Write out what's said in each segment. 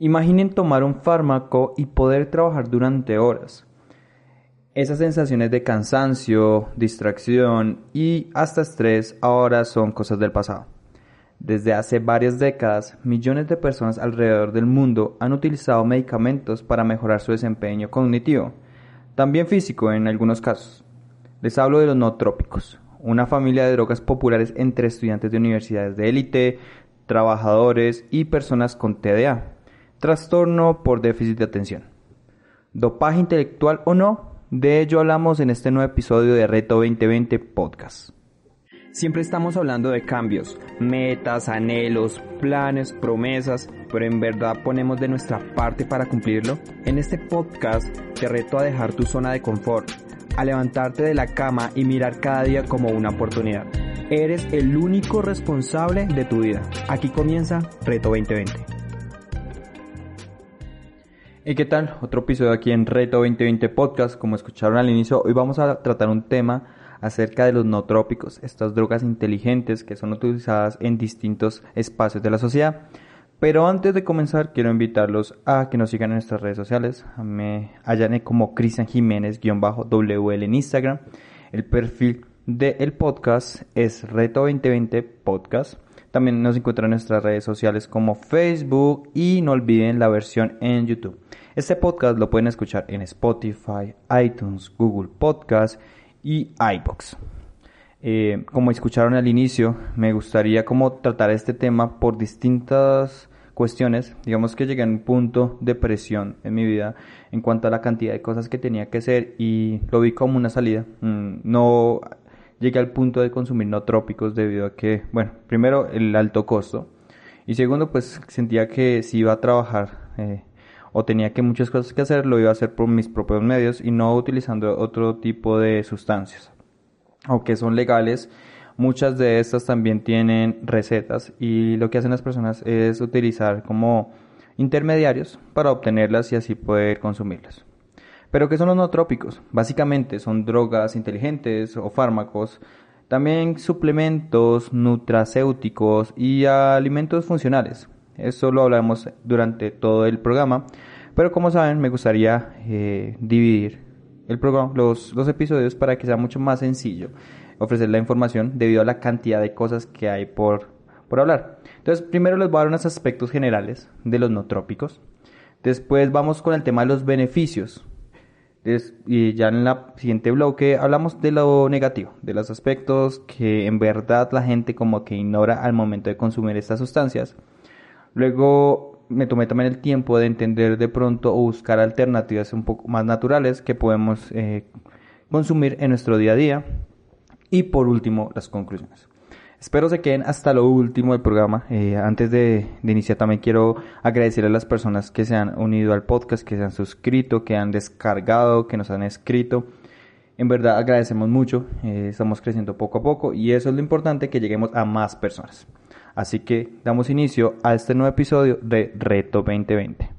Imaginen tomar un fármaco y poder trabajar durante horas. Esas sensaciones de cansancio, distracción y hasta estrés ahora son cosas del pasado. Desde hace varias décadas, millones de personas alrededor del mundo han utilizado medicamentos para mejorar su desempeño cognitivo, también físico en algunos casos. Les hablo de los no trópicos, una familia de drogas populares entre estudiantes de universidades de élite, trabajadores y personas con TDA trastorno por déficit de atención. Dopaje intelectual o no, de ello hablamos en este nuevo episodio de Reto 2020 Podcast. Siempre estamos hablando de cambios, metas, anhelos, planes, promesas, pero en verdad ponemos de nuestra parte para cumplirlo. En este podcast te reto a dejar tu zona de confort, a levantarte de la cama y mirar cada día como una oportunidad. Eres el único responsable de tu vida. Aquí comienza Reto 2020. ¿Y qué tal? Otro episodio aquí en Reto 2020 Podcast. Como escucharon al inicio, hoy vamos a tratar un tema acerca de los no trópicos, estas drogas inteligentes que son utilizadas en distintos espacios de la sociedad. Pero antes de comenzar, quiero invitarlos a que nos sigan en nuestras redes sociales. Me hallan como Cristian Jiménez-WL en Instagram. El perfil del podcast es Reto 2020 Podcast. También nos encuentran en nuestras redes sociales como Facebook y no olviden la versión en YouTube. Este podcast lo pueden escuchar en Spotify, iTunes, Google Podcast y iBox. Eh, como escucharon al inicio, me gustaría como tratar este tema por distintas cuestiones. Digamos que llegué a un punto de presión en mi vida en cuanto a la cantidad de cosas que tenía que hacer y lo vi como una salida. Mm, no llegué al punto de consumir no trópicos debido a que, bueno, primero el alto costo y segundo pues sentía que si iba a trabajar eh, o tenía que muchas cosas que hacer lo iba a hacer por mis propios medios y no utilizando otro tipo de sustancias. Aunque son legales, muchas de estas también tienen recetas y lo que hacen las personas es utilizar como intermediarios para obtenerlas y así poder consumirlas. Pero ¿qué son los no trópicos? Básicamente son drogas inteligentes o fármacos, también suplementos nutracéuticos y alimentos funcionales. Eso lo hablamos durante todo el programa, pero como saben me gustaría eh, dividir el programa, los, los episodios para que sea mucho más sencillo ofrecer la información debido a la cantidad de cosas que hay por, por hablar. Entonces, primero les voy a dar unos aspectos generales de los no trópicos. Después vamos con el tema de los beneficios y ya en la siguiente bloque hablamos de lo negativo, de los aspectos que en verdad la gente como que ignora al momento de consumir estas sustancias. Luego me tomé también el tiempo de entender de pronto o buscar alternativas un poco más naturales que podemos eh, consumir en nuestro día a día. Y por último, las conclusiones. Espero se queden hasta lo último del programa. Eh, antes de, iniciar también quiero agradecer a las personas que se han unido al podcast, que se han suscrito, que han descargado, que nos han escrito. En verdad agradecemos mucho, eh, estamos creciendo poco a poco y eso es lo importante, que lleguemos a más personas. Así que damos inicio a este nuevo episodio de Reto 2020.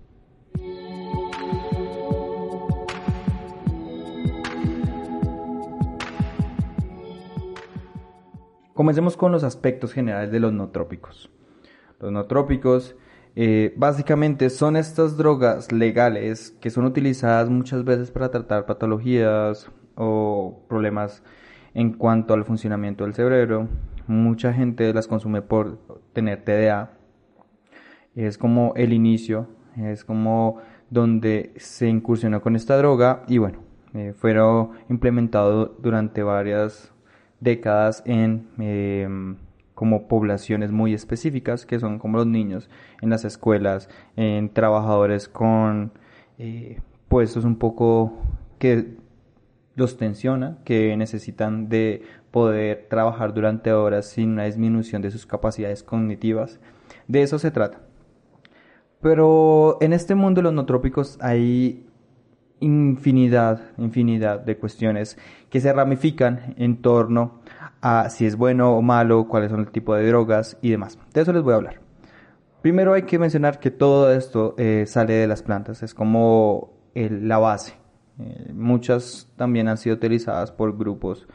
Comencemos con los aspectos generales de los no trópicos. Los no trópicos eh, básicamente son estas drogas legales que son utilizadas muchas veces para tratar patologías o problemas en cuanto al funcionamiento del cerebro. Mucha gente las consume por tener TDA. Es como el inicio, es como donde se incursionó con esta droga y bueno, eh, fueron implementados durante varias décadas en em, como poblaciones muy específicas que son como los niños en las escuelas, en trabajadores con eh, puestos un poco que los tensiona, que necesitan de poder trabajar durante horas sin una disminución de sus capacidades cognitivas. De eso se trata. Pero en este mundo de los no trópicos hay infinidad, infinidad de cuestiones que se ramifican en torno a si es bueno o malo, cuáles son el tipo de drogas y demás. De eso les voy a hablar. Primero hay que mencionar que todo esto eh, sale de las plantas, es como la base. Eh, muchas también han sido utilizadas por grupos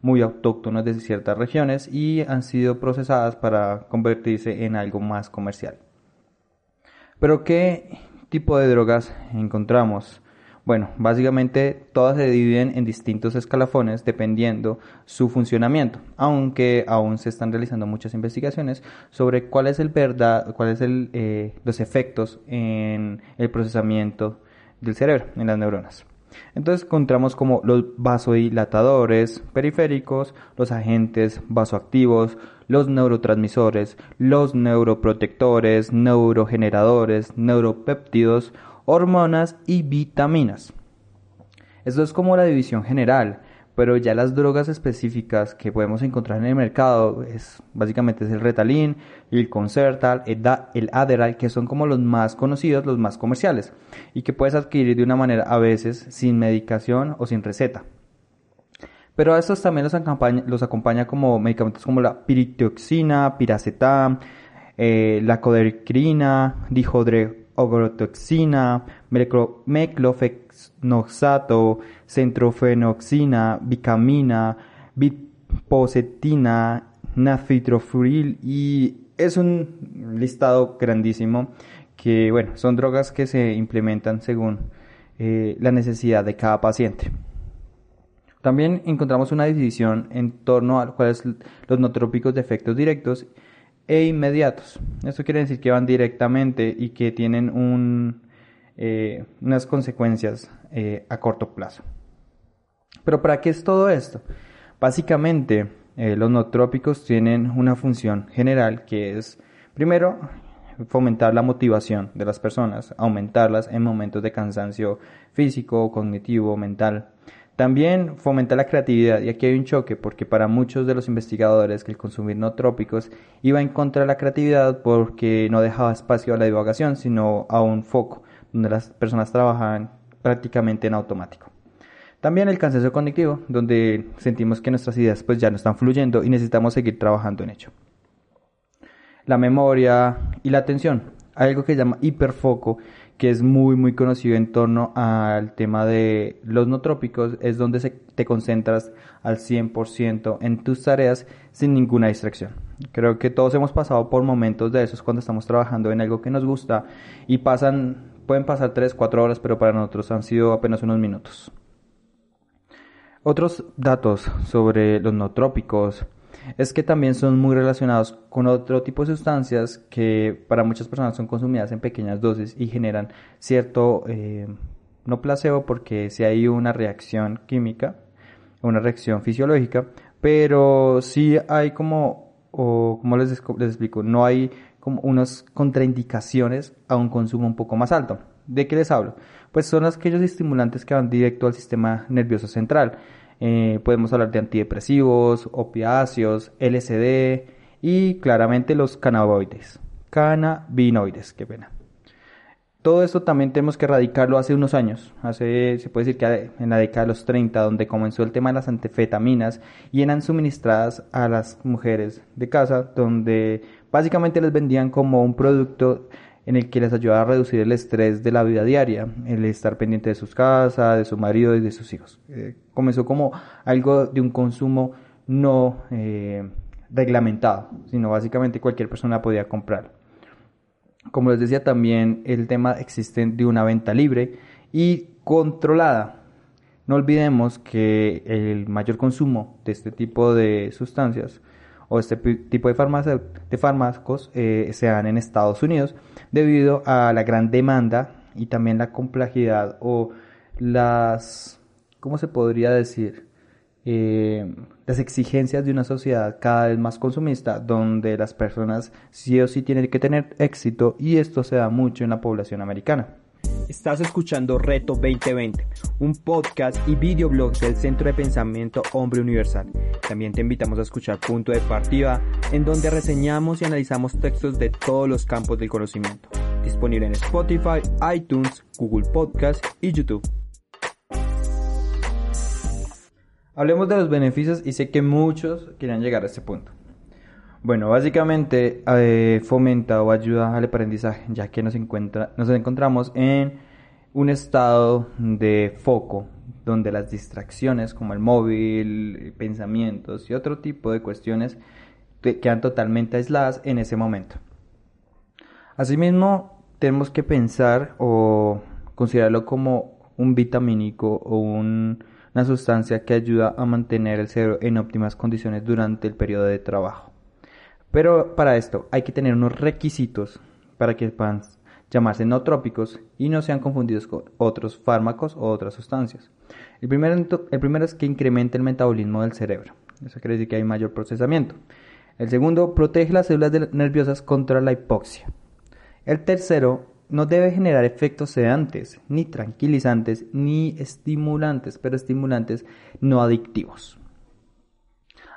muy autóctonos de ciertas regiones y han sido procesadas para convertirse en algo más comercial. Pero ¿qué tipo de drogas encontramos? Bueno, básicamente todas se dividen en distintos escalafones dependiendo su funcionamiento, aunque aún se están realizando muchas investigaciones sobre cuál es el verdad, cuáles el, eh, los efectos en el procesamiento del cerebro, en las neuronas. Entonces encontramos como los vasodilatadores periféricos, los agentes vasoactivos, los neurotransmisores, los neuroprotectores, neurogeneradores, neuropéptidos, hormonas y vitaminas. Esto es como la división general, pero ya las drogas específicas que podemos encontrar en el mercado es básicamente es el Retalin, el Concertal, el que son como los más conocidos, los más comerciales y que puedes adquirir de una manera a veces sin medicación o sin receta. Pero a estos también los acompaña, los como medicamentos como la piritoxina, piracetam, eh, la codercrina, dihidro orotoxina, meclofenoxato, centrofenoxina, bicamina, bipocetina, nafitrofuril y es un listado grandísimo que bueno, son drogas que se implementan según eh, la necesidad de cada paciente. También encontramos una división en torno a cuáles los notrópicos de efectos directos e inmediatos. Esto quiere decir que van directamente y que tienen eh, unas consecuencias eh, a corto plazo. Pero ¿para qué es todo esto? Básicamente, eh, los nootrópicos tienen una función general que es, primero, fomentar la motivación de las personas, aumentarlas en momentos de cansancio físico, cognitivo, mental. También fomenta la creatividad y aquí hay un choque porque para muchos de los investigadores que el consumir no trópicos iba en contra de la creatividad porque no dejaba espacio a la divagación sino a un foco donde las personas trabajaban prácticamente en automático. También el cansancio cognitivo donde sentimos que nuestras ideas pues ya no están fluyendo y necesitamos seguir trabajando en ello. La memoria y la atención. Algo que se llama hiperfoco que es muy muy conocido en torno al tema de los no trópicos, es donde se, te concentras al 100% en tus tareas sin ninguna distracción. Creo que todos hemos pasado por momentos de esos cuando estamos trabajando en algo que nos gusta y pasan, pueden pasar 3, 4 horas, pero para nosotros han sido apenas unos minutos. Otros datos sobre los no trópicos es que también son muy relacionados con otro tipo de sustancias que para muchas personas son consumidas en pequeñas dosis y generan cierto, eh, no placebo porque si hay una reacción química, una reacción fisiológica, pero sí hay como, o como les, les explico, no hay como unas contraindicaciones a un consumo un poco más alto. ¿De qué les hablo? Pues son aquellos estimulantes que van directo al sistema nervioso central eh, podemos hablar de antidepresivos, opiáceos, LSD y claramente los cannabinoides. Cannabinoides, qué pena. Todo esto también tenemos que erradicarlo hace unos años, hace, se puede decir que en la década de los 30, donde comenzó el tema de las anfetaminas y eran suministradas a las mujeres de casa, donde básicamente les vendían como un producto en el que les ayuda a reducir el estrés de la vida diaria, el estar pendiente de sus casas, de su marido y de sus hijos. Eh, comenzó como algo de un consumo no eh, reglamentado, sino básicamente cualquier persona podía comprar. Como les decía también, el tema existe de una venta libre y controlada. No olvidemos que el mayor consumo de este tipo de sustancias o este tipo de, de fármacos eh, se dan en Estados Unidos debido a la gran demanda y también la complejidad o las, ¿cómo se podría decir? Eh, las exigencias de una sociedad cada vez más consumista, donde las personas sí o sí tienen que tener éxito y esto se da mucho en la población americana. Estás escuchando Reto 2020, un podcast y videoblog del Centro de Pensamiento Hombre Universal. También te invitamos a escuchar Punto de Partida, en donde reseñamos y analizamos textos de todos los campos del conocimiento. Disponible en Spotify, iTunes, Google Podcast y YouTube. Hablemos de los beneficios y sé que muchos quieren llegar a este punto. Bueno, básicamente eh, fomenta o ayuda al aprendizaje, ya que nos, encuentra, nos encontramos en un estado de foco donde las distracciones como el móvil, pensamientos y otro tipo de cuestiones quedan totalmente aisladas en ese momento. Asimismo, tenemos que pensar o considerarlo como un vitamínico o una sustancia que ayuda a mantener el cerebro en óptimas condiciones durante el periodo de trabajo. Pero para esto hay que tener unos requisitos para que puedan llamarse no trópicos y no sean confundidos con otros fármacos o otras sustancias. El primero, el primero es que incremente el metabolismo del cerebro. Eso quiere decir que hay mayor procesamiento. El segundo, protege las células nerviosas contra la hipoxia. El tercero, no debe generar efectos sedantes, ni tranquilizantes, ni estimulantes, pero estimulantes no adictivos.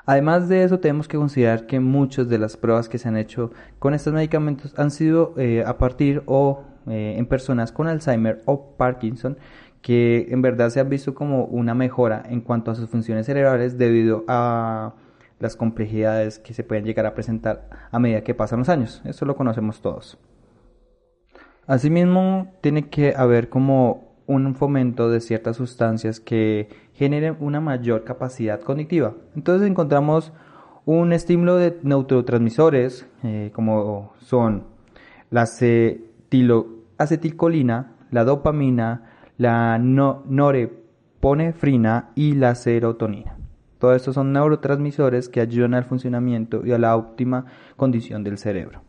Además de eso, tenemos que considerar que muchas de las pruebas que se han hecho con estos medicamentos han sido eh, a partir o eh, en personas con Alzheimer o Parkinson, que en verdad se han visto como una mejora en cuanto a sus funciones cerebrales debido a las complejidades que se pueden llegar a presentar a medida que pasan los años. Eso lo conocemos todos. Asimismo, tiene que haber como un fomento de ciertas sustancias que generen una mayor capacidad cognitiva. Entonces encontramos un estímulo de neurotransmisores eh, como son la acetilcolina, la dopamina, la noreponefrina y la serotonina. Todos estos son neurotransmisores que ayudan al funcionamiento y a la óptima condición del cerebro.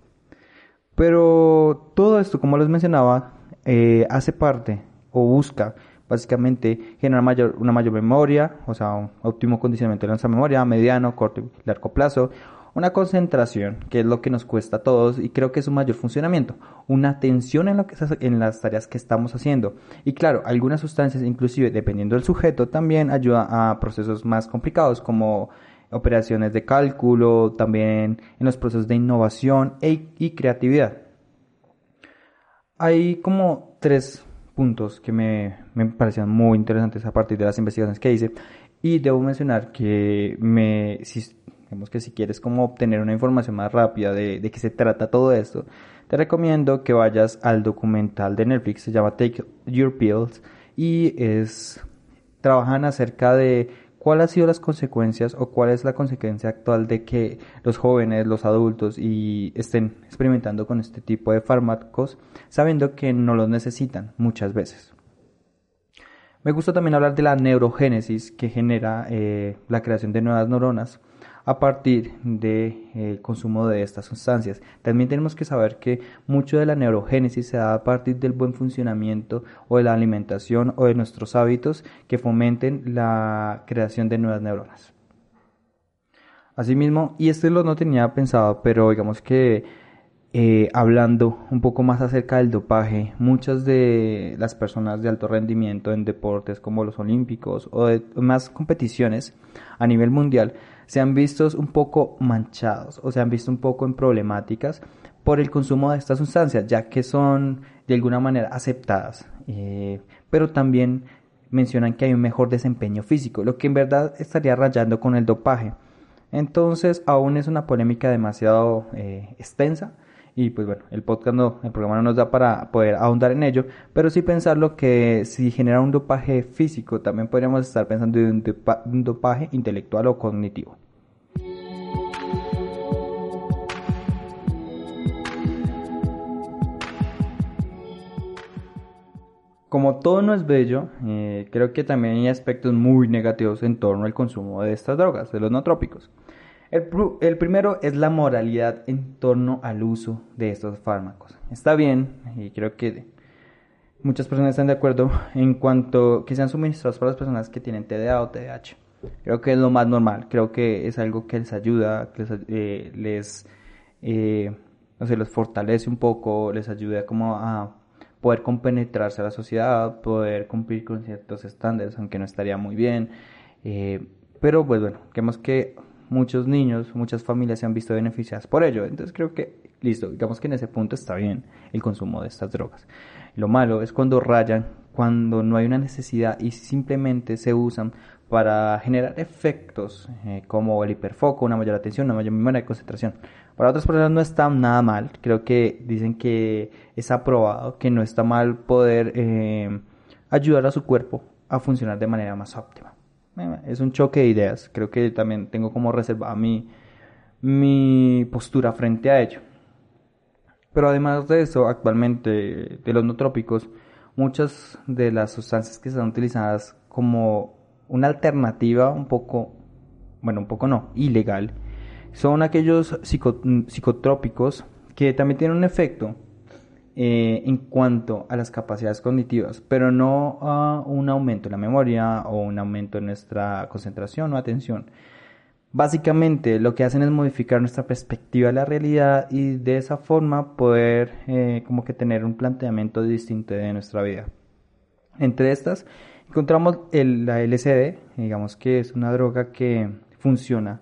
Pero todo esto, como les mencionaba, eh, hace parte o busca básicamente generar mayor, una mayor memoria, o sea, un óptimo condicionamiento de nuestra memoria, mediano, corto y largo plazo, una concentración, que es lo que nos cuesta a todos y creo que es un mayor funcionamiento, una atención en, lo que, en las tareas que estamos haciendo. Y claro, algunas sustancias, inclusive dependiendo del sujeto, también ayudan a procesos más complicados como operaciones de cálculo, también en los procesos de innovación e, y creatividad. Hay como tres puntos que me, me parecían muy interesantes a partir de las investigaciones que hice y debo mencionar que me, Digamos que si quieres como obtener una información más rápida de, de qué se trata todo esto, te recomiendo que vayas al documental de Netflix, se llama Take Your Pills y es trabajan acerca de cuáles han sido las consecuencias o cuál es la consecuencia actual de que los jóvenes, los adultos y estén experimentando con este tipo de fármacos sabiendo que no los necesitan muchas veces. Me gusta también hablar de la neurogénesis que genera eh, la creación de nuevas neuronas a partir del eh, consumo de estas sustancias. También tenemos que saber que mucho de la neurogénesis se da a partir del buen funcionamiento o de la alimentación o de nuestros hábitos que fomenten la creación de nuevas neuronas. Asimismo, y esto lo no tenía pensado, pero digamos que eh, hablando un poco más acerca del dopaje, muchas de las personas de alto rendimiento en deportes como los olímpicos o de más competiciones a nivel mundial se han visto un poco manchados o se han visto un poco en problemáticas por el consumo de estas sustancias, ya que son de alguna manera aceptadas, eh, pero también mencionan que hay un mejor desempeño físico, lo que en verdad estaría rayando con el dopaje. Entonces aún es una polémica demasiado eh, extensa y pues bueno, el podcast no, el programa no nos da para poder ahondar en ello, pero sí pensarlo que si genera un dopaje físico, también podríamos estar pensando en un, dopaje intelectual o cognitivo. Como todo no es bello, eh, creo que también hay aspectos muy negativos en torno al consumo de estas drogas, de los no trópicos. El, primero es la moralidad en torno al uso de estos fármacos. Está bien, y creo que muchas personas están de acuerdo en cuanto que sean suministrados para las personas que tienen TDA o TDAH. Creo que es lo más normal, creo que es algo que les ayuda, que les, eh, eh, les fortalece un poco, les ayuda como a poder compenetrarse a la sociedad, poder cumplir con ciertos estándares, aunque no estaría muy bien. Eh, pero pues bueno, creemos que muchos niños, muchas familias se han visto beneficiadas por ello. Entonces creo que, listo, digamos que en ese punto está bien el consumo de estas drogas. Lo malo es cuando rayan, cuando no hay una necesidad y simplemente se usan para generar efectos eh, como el hiperfoco, una mayor atención, una mayor memoria de concentración. Para otras personas no está nada mal, creo que dicen que es aprobado, que no está mal poder eh, ayudar a su cuerpo a funcionar de manera más óptima es un choque de ideas. Creo que también tengo como reservada mi, mi postura frente a ello. Pero además de eso, actualmente de los no trópicos, muchas de las sustancias que están utilizadas como una alternativa un poco, bueno, un poco no, ilegal, son aquellos psicotrópicos que también tienen un efecto eh, en cuanto a las capacidades cognitivas, pero no a un aumento en la memoria o un aumento en nuestra concentración o atención. Básicamente lo que hacen es modificar nuestra perspectiva de la realidad y de esa forma poder eh, como que tener un planteamiento distinto de nuestra vida. Entre estas encontramos el, la LSD, digamos que es una droga que funciona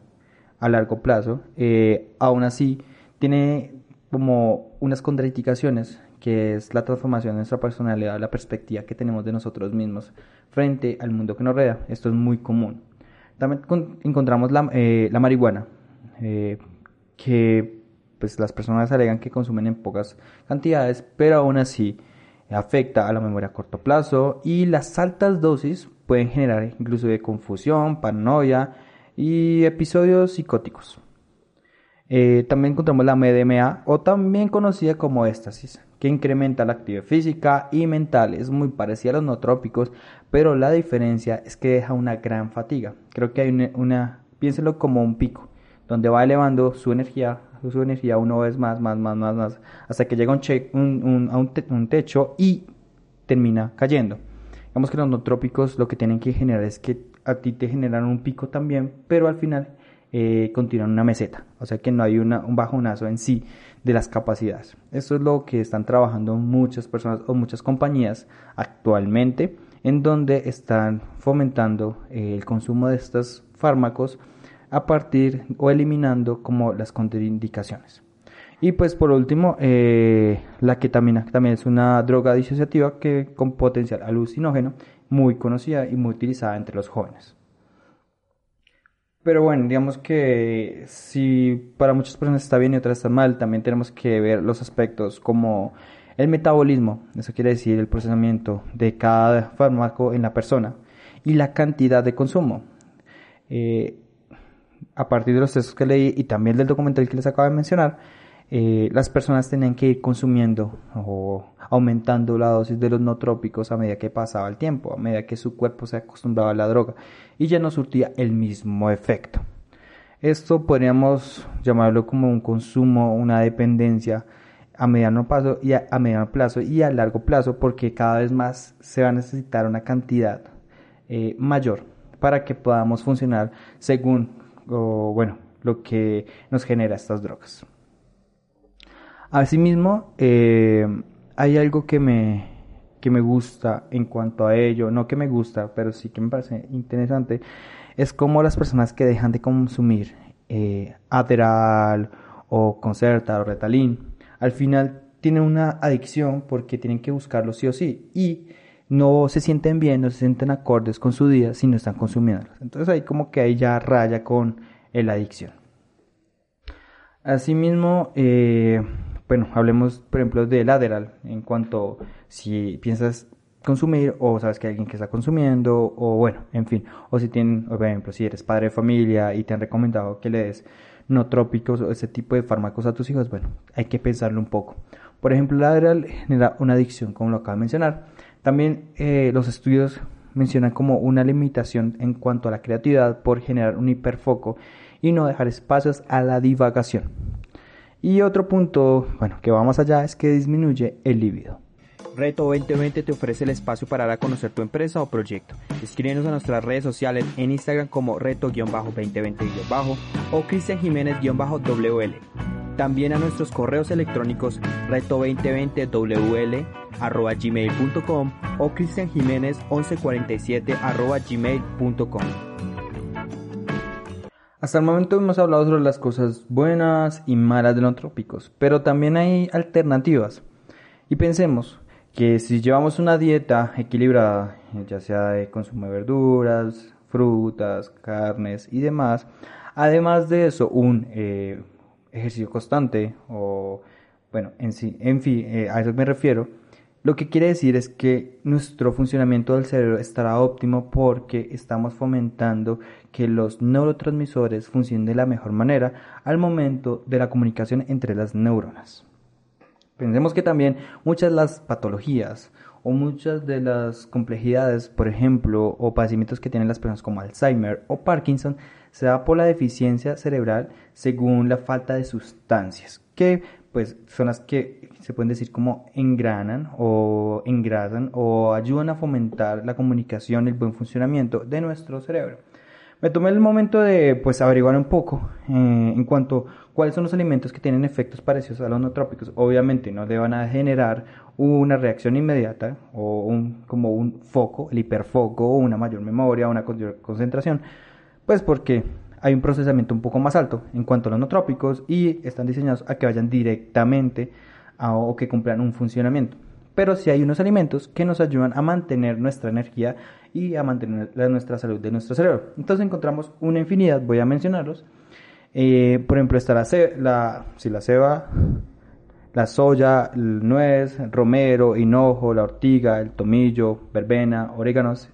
a largo plazo, eh, aún así tiene como unas contraindicaciones que es la transformación de nuestra personalidad, la perspectiva que tenemos de nosotros mismos frente al mundo que nos rodea. Esto es muy común. También encontramos la, eh, la marihuana, eh, que pues las personas alegan que consumen en pocas cantidades, pero aún así afecta a la memoria a corto plazo y las altas dosis pueden generar incluso confusión, paranoia y episodios psicóticos. Eh, también encontramos la MDMA o también conocida como éxtasis, que incrementa la actividad física y mental. Es muy parecida a los nootrópicos, pero la diferencia es que deja una gran fatiga. Creo que hay una, piénselo como un pico, donde va elevando su energía, su energía una vez más, más, más, más, más, hasta que llega un, un, a un, techo y termina cayendo. Digamos que los nootrópicos lo que tienen que generar es que a ti te generan un pico también, pero al final eh, continúan una meseta, o sea que no hay un bajonazo en sí de las capacidades. Esto es lo que están trabajando muchas personas o muchas compañías actualmente, en donde están fomentando eh, el consumo de estos fármacos a partir o eliminando como las contraindicaciones. Y pues por último, eh, la ketamina, que también es una droga disociativa que con potencial alucinógeno, muy conocida y muy utilizada entre los jóvenes. Pero bueno, digamos que si para muchas personas está bien y otras está mal, también tenemos que ver los aspectos como el metabolismo, eso quiere decir el procesamiento de cada fármaco en la persona y la cantidad de consumo. Eh, a partir de los textos que leí y también del documental que les acabo de mencionar, eh, las personas tenían que ir consumiendo o aumentando la dosis de los no trópicos a medida que pasaba el tiempo, a medida que su cuerpo se acostumbraba a la droga y ya no surtía el mismo efecto. Esto podríamos llamarlo como un consumo, una dependencia a mediano plazo y a, mediano plazo y a largo plazo porque cada vez más se va a necesitar una cantidad eh, mayor para que podamos funcionar según bueno lo que nos genera estas drogas. Asimismo, eh, hay algo que me, que me gusta en cuanto a ello, no que me gusta, pero sí que me parece interesante, es como las personas que dejan de consumir eh, o Concerta o Retalin, al final tienen una adicción porque tienen que buscarlo sí o sí y no se sienten bien, no se sienten acordes con su día si no están consumiéndolos. Entonces ahí como que ahí ya raya con la adicción. Asimismo, eh, bueno, hablemos por ejemplo de lateral en cuanto si piensas consumir o sabes que hay alguien que está consumiendo o bueno, en fin, o si tienen, por ejemplo, si eres padre de familia y te han recomendado que le des no trópicos o ese tipo de fármacos a tus hijos, bueno, hay que pensarlo un poco. Por ejemplo, lateral genera una adicción, como lo acabo de mencionar. También eh, los estudios mencionan como una limitación en cuanto a la creatividad por generar un hiperfoco y no dejar espacios a la divagación. Y otro punto, bueno, que va más allá es que disminuye el líbido. Reto 2020 te ofrece el espacio para dar a conocer tu empresa o proyecto. Escríbenos a nuestras redes sociales en Instagram como reto-2020- o Cristian Jiménez-WL. También a nuestros correos electrónicos reto2020wl gmail.com o Cristian Jiménez 1147 gmail.com. Hasta el momento hemos hablado sobre las cosas buenas y malas de los trópicos, pero también hay alternativas. Y pensemos que si llevamos una dieta equilibrada, ya sea de consumo de verduras, frutas, carnes y demás, además de eso, un eh, ejercicio constante o, bueno, en sí, en fin, eh, a eso me refiero, lo que quiere decir es que nuestro funcionamiento del cerebro estará óptimo porque estamos fomentando que los neurotransmisores funcionen de la mejor manera al momento de la comunicación entre las neuronas. Pensemos que también muchas de las patologías o muchas de las complejidades, por ejemplo, o padecimientos que tienen las personas como Alzheimer o Parkinson, se da por la deficiencia cerebral según la falta de sustancias, que pues son las que se pueden decir como engranan o engrasan o ayudan a fomentar la comunicación el buen funcionamiento de nuestro cerebro. Me tomé el momento de pues averiguar un poco eh, en cuanto cuáles son los alimentos que tienen efectos parecidos a los nootrópicos. Obviamente no le van a generar una reacción inmediata o un, como un foco, el hiperfoco una mayor memoria una concentración, pues porque hay un procesamiento un poco más alto en cuanto a los nootrópicos y están diseñados a que vayan directamente o que cumplan un funcionamiento. Pero sí hay unos alimentos que nos ayudan a mantener nuestra energía y a mantener nuestra salud de nuestro cerebro. Entonces encontramos una infinidad, voy a mencionarlos. Eh, por ejemplo, está la, la, si la ceba, la soya, el nuez, el romero, hinojo, la ortiga, el tomillo, verbena, oréganos.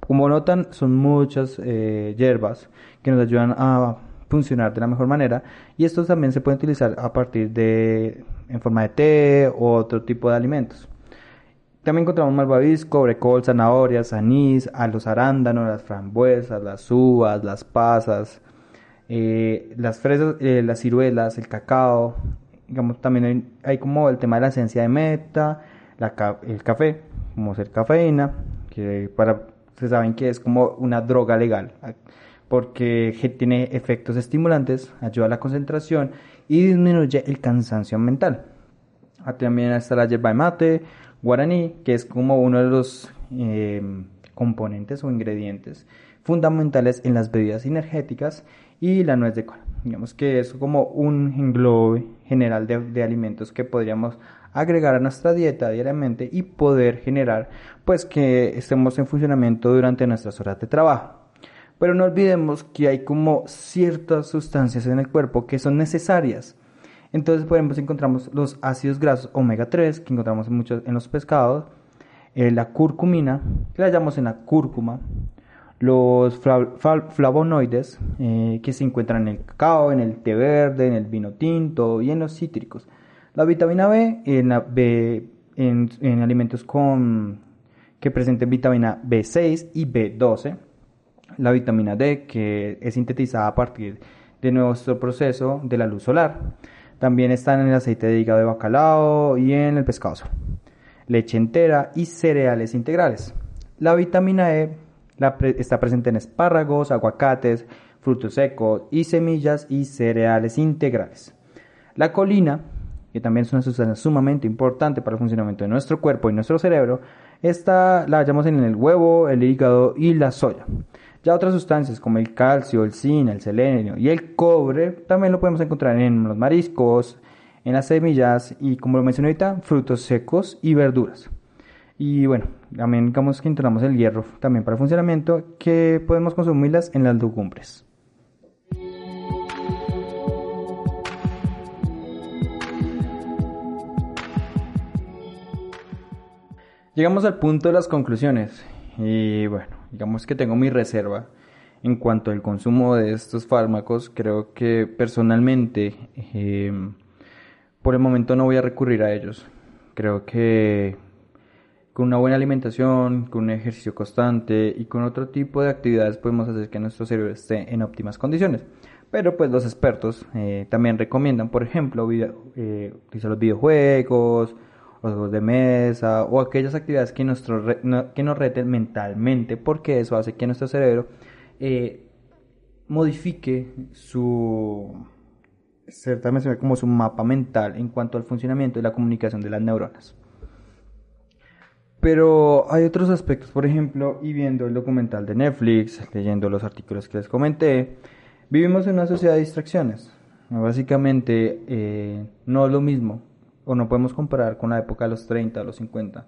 Como notan, son muchas eh, hierbas que nos ayudan a funcionar de la mejor manera y estos también se pueden utilizar a partir de en forma de té o otro tipo de alimentos. También encontramos malvavisco, brecol, zanahorias, anís, a los arándanos, las frambuesas, las uvas, las pasas, eh, las fresas, eh, las ciruelas, el cacao. Digamos, también hay, como el tema de la esencia de meta, el café, como ser cafeína, que para se saben que es como una droga legal porque tiene efectos estimulantes, ayuda a la concentración y disminuye el cansancio mental. Ah, también está la yerba mate, guaraní, que es como uno de los eh, componentes o ingredientes fundamentales en las bebidas energéticas y la nuez de cola. Digamos que es como un englobe general de, de alimentos que podríamos agregar a nuestra dieta diariamente y poder generar pues que estemos en funcionamiento durante nuestras horas de trabajo. Pero no olvidemos que hay como ciertas sustancias en el cuerpo que son necesarias. Entonces, por encontramos los ácidos grasos omega 3, que encontramos muchos en los pescados, eh, la curcumina, que la llamamos en la cúrcuma, los flavonoides, eh, que se encuentran en el cacao, en el té verde, en el vino tinto y en los cítricos. La vitamina B en, en, en alimentos con, que presenten vitamina B6 y B12 la vitamina D, que es sintetizada a partir de nuestro proceso de la luz solar. También están en el aceite de hígado de bacalao y en el pescado leche entera y cereales integrales. La vitamina E está presente en espárragos, aguacates, frutos secos y semillas y cereales integrales. La colina, que también es una sustancia sumamente importante para el funcionamiento de nuestro cuerpo y nuestro cerebro, esta la hallamos en el huevo, el hígado y la soya. Ya otras sustancias como el calcio, el zinc, el selenio y el cobre también lo podemos encontrar en los mariscos, en las semillas y como lo mencioné ahorita, frutos secos y verduras. Y bueno, también digamos que encontramos el hierro también para el funcionamiento que podemos consumirlas en las legumbres. Llegamos al punto de las conclusiones y bueno, digamos que tengo mi reserva en cuanto al consumo de estos fármacos. Creo que personalmente em, por el momento no voy a recurrir a ellos. Creo que con una buena alimentación, con un ejercicio constante y con otro tipo de actividades podemos hacer que nuestro cerebro esté en óptimas condiciones. Pero pues los expertos eh, también recomiendan, por ejemplo, eh, utilizar los videojuegos, los juegos de mesa o aquellas actividades que, nuestro que nos reten mentalmente, porque eso hace que nuestro cerebro eh, modifique su como su mapa mental en cuanto al funcionamiento y la comunicación de las neuronas. Pero hay otros aspectos, por ejemplo, y viendo el documental de Netflix, leyendo los artículos que les comenté, vivimos en una sociedad de distracciones. Básicamente, eh, no es lo mismo o no podemos comparar con la época de los 30, los 50,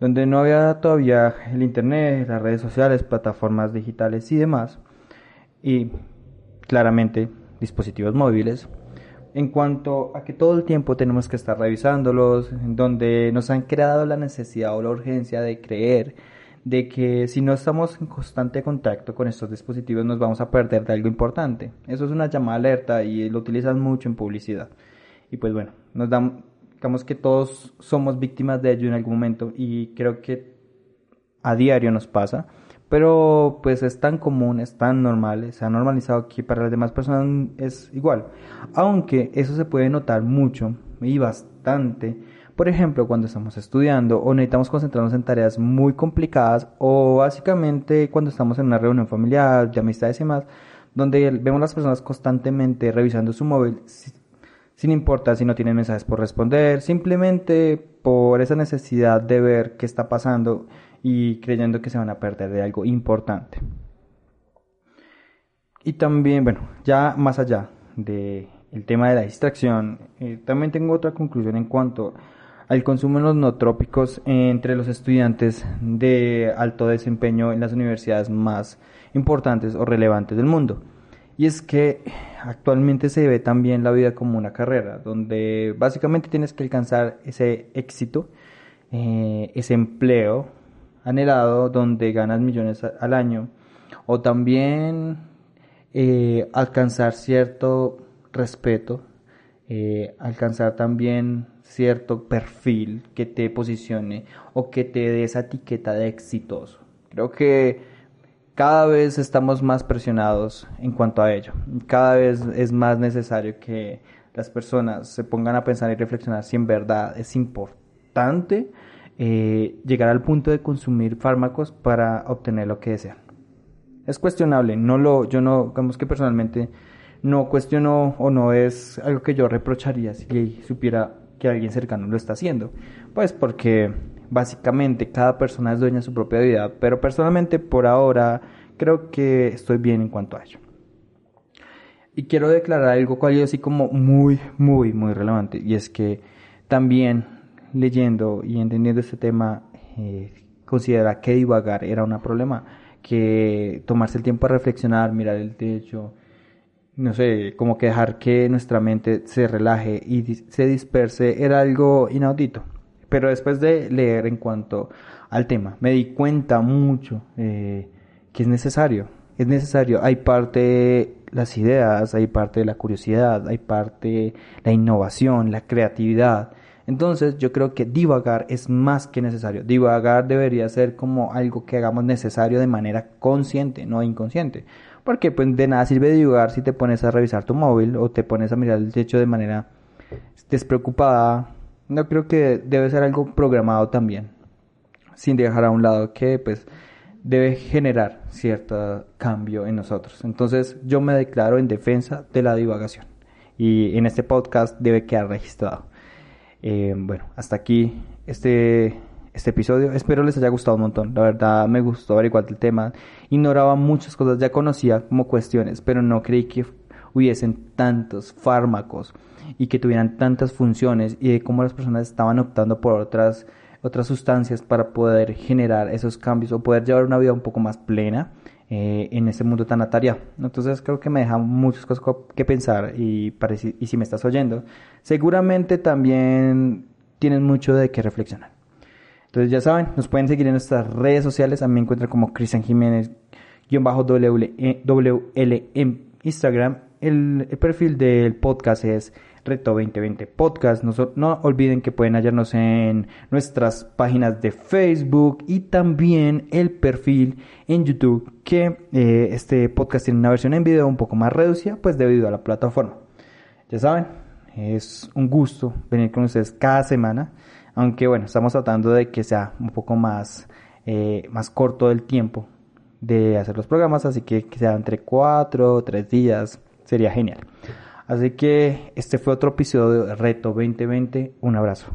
donde no había todavía el Internet, las redes sociales, plataformas digitales y demás, y claramente dispositivos móviles, en cuanto a que todo el tiempo tenemos que estar revisándolos, donde nos han creado la necesidad o la urgencia de creer de que si no estamos en constante contacto con estos dispositivos nos vamos a perder de algo importante. Eso es una llamada alerta y lo utilizan mucho en publicidad. Y pues bueno, nos dan digamos que todos somos víctimas de ello en algún momento y creo que a diario nos pasa, pero pues es tan común, es tan normal, se ha normalizado que para las demás personas es igual, aunque eso se puede notar mucho y bastante, por ejemplo, cuando estamos estudiando o necesitamos concentrarnos en tareas muy complicadas o básicamente cuando estamos en una reunión familiar, de amistades y más, donde vemos a las personas constantemente revisando su móvil sin importar si no tienen mensajes por responder, simplemente por esa necesidad de ver qué está pasando y creyendo que se van a perder de algo importante. Y también, bueno, ya más allá del tema de la distracción, eh, también tengo otra conclusión en cuanto al consumo de los no trópicos entre los estudiantes de alto desempeño en las universidades más importantes o relevantes del mundo. Y es que actualmente se ve también la vida como una carrera, donde básicamente tienes que alcanzar ese éxito, eh, ese empleo anhelado, donde ganas millones al año, o también eh, alcanzar cierto respeto, eh, alcanzar también cierto perfil que te posicione o que te dé esa etiqueta de exitoso. Creo que cada vez estamos más presionados en cuanto a ello. Cada vez es más necesario que las personas se pongan a pensar y reflexionar si en verdad es importante eh, llegar al punto de consumir fármacos para obtener lo que desean. Es cuestionable, no lo, yo no, digamos que personalmente no cuestiono o no es algo que yo reprocharía si supiera que alguien cercano lo está haciendo. Pues porque básicamente cada persona es dueña de su propia vida, pero personalmente por ahora creo que estoy bien en cuanto a ello. Y quiero declarar algo cual así como muy, muy, muy relevante, y es que también leyendo y entendiendo este tema, eh, considera que divagar era un problema, que tomarse el tiempo a reflexionar, mirar el techo, no sé, como que dejar que nuestra mente se relaje y se disperse era algo inaudito. Pero después de leer en cuanto al tema, me di cuenta mucho eh, que es necesario. Es necesario. Hay parte las ideas, hay parte de la curiosidad, hay parte la innovación, la creatividad. Entonces yo creo que divagar es más que necesario. Divagar debería ser como algo que hagamos necesario de manera consciente, no inconsciente. Porque pues de nada sirve divagar si te pones a revisar tu móvil o te pones a mirar el techo de manera despreocupada, no creo que debe ser algo programado también, sin dejar a un lado que pues debe generar cierto cambio en nosotros. Entonces yo me declaro en defensa de la divagación y en este podcast debe quedar registrado. Eh, bueno, hasta aquí este, este episodio. Espero les haya gustado un montón. La verdad me gustó averiguar el tema. Ignoraba muchas cosas, ya conocía como cuestiones, pero no creí que hubiesen tantos fármacos y que tuvieran tantas funciones y de cómo las personas estaban optando por otras otras sustancias para poder generar esos cambios o poder llevar una vida un poco más plena eh, en este mundo tan atareado. Entonces creo que me deja muchas cosas que pensar y, y si me estás oyendo, seguramente también tienes mucho de qué reflexionar. Entonces ya saben, nos pueden seguir en nuestras redes sociales, a mí me encuentran como Cristian Jiménez, WL en Instagram. el perfil del podcast es Reto 2020 Podcast. No, olviden que pueden hallarnos en nuestras páginas de Facebook y también el perfil en YouTube, que eh, este podcast tiene una versión en video un poco más reducida, pues debido a la plataforma. Ya saben, es un gusto venir con ustedes cada semana, aunque bueno, estamos tratando de que sea un poco más, eh, más corto el tiempo de hacer los programas, así que que sea entre 4 o 3 días, sería genial. Así que este fue otro episodio de Reto 2020. Un abrazo.